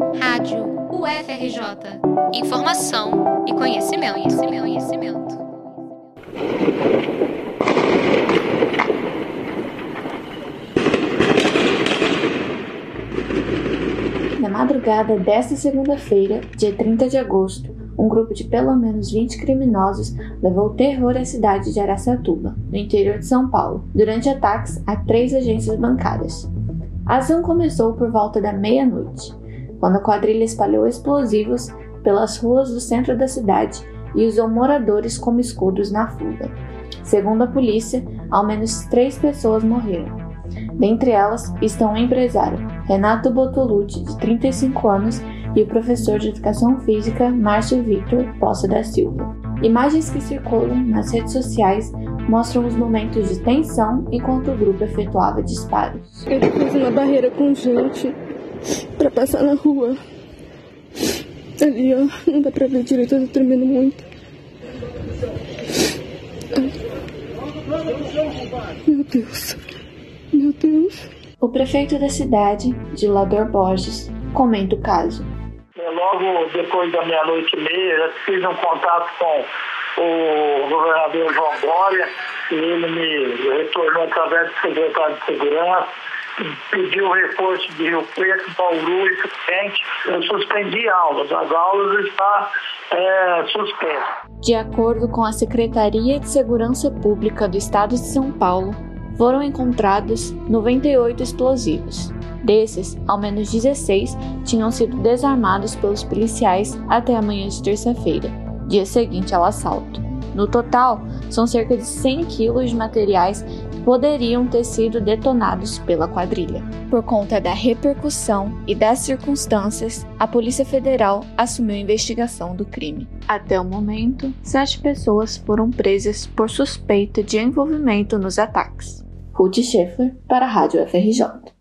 Rádio UFRJ. Informação e conhecimento, conhecimento, conhecimento. Na madrugada desta segunda-feira, dia 30 de agosto, um grupo de pelo menos 20 criminosos levou terror à cidade de Araçatuba, no interior de São Paulo, durante ataques a três agências bancárias. A ação começou por volta da meia-noite, quando a quadrilha espalhou explosivos pelas ruas do centro da cidade e usou moradores como escudos na fuga. Segundo a polícia, ao menos três pessoas morreram. Dentre elas estão o empresário Renato Botolucci, de 35 anos, e o professor de Educação Física Márcio Victor Poça da Silva. Imagens que circulam nas redes sociais mostram os momentos de tensão enquanto o grupo efetuava disparos. Ele fez uma barreira com gente para passar na rua. Ali, ó, não dá pra ver direito, eu tô tremendo muito. Meu Deus. Meu Deus. O prefeito da cidade, Dilador Borges, comenta o caso. É, logo depois da meia-noite e meia, fiz um contato com o governador João Glória e ele me retornou através do secretário de Segurança pediu reforço de Rio Preto, Bauru e Suficiente. Eu suspendi aulas. As aulas estão é, suspensas. De acordo com a Secretaria de Segurança Pública do Estado de São Paulo, foram encontrados 98 explosivos. Desses, ao menos 16 tinham sido desarmados pelos policiais até a manhã de terça-feira, dia seguinte ao assalto. No total, são cerca de 100 quilos de materiais que poderiam ter sido detonados pela quadrilha. Por conta da repercussão e das circunstâncias, a Polícia Federal assumiu a investigação do crime. Até o momento, sete pessoas foram presas por suspeita de envolvimento nos ataques. Ruth Schaeffer, para a Rádio FRJ.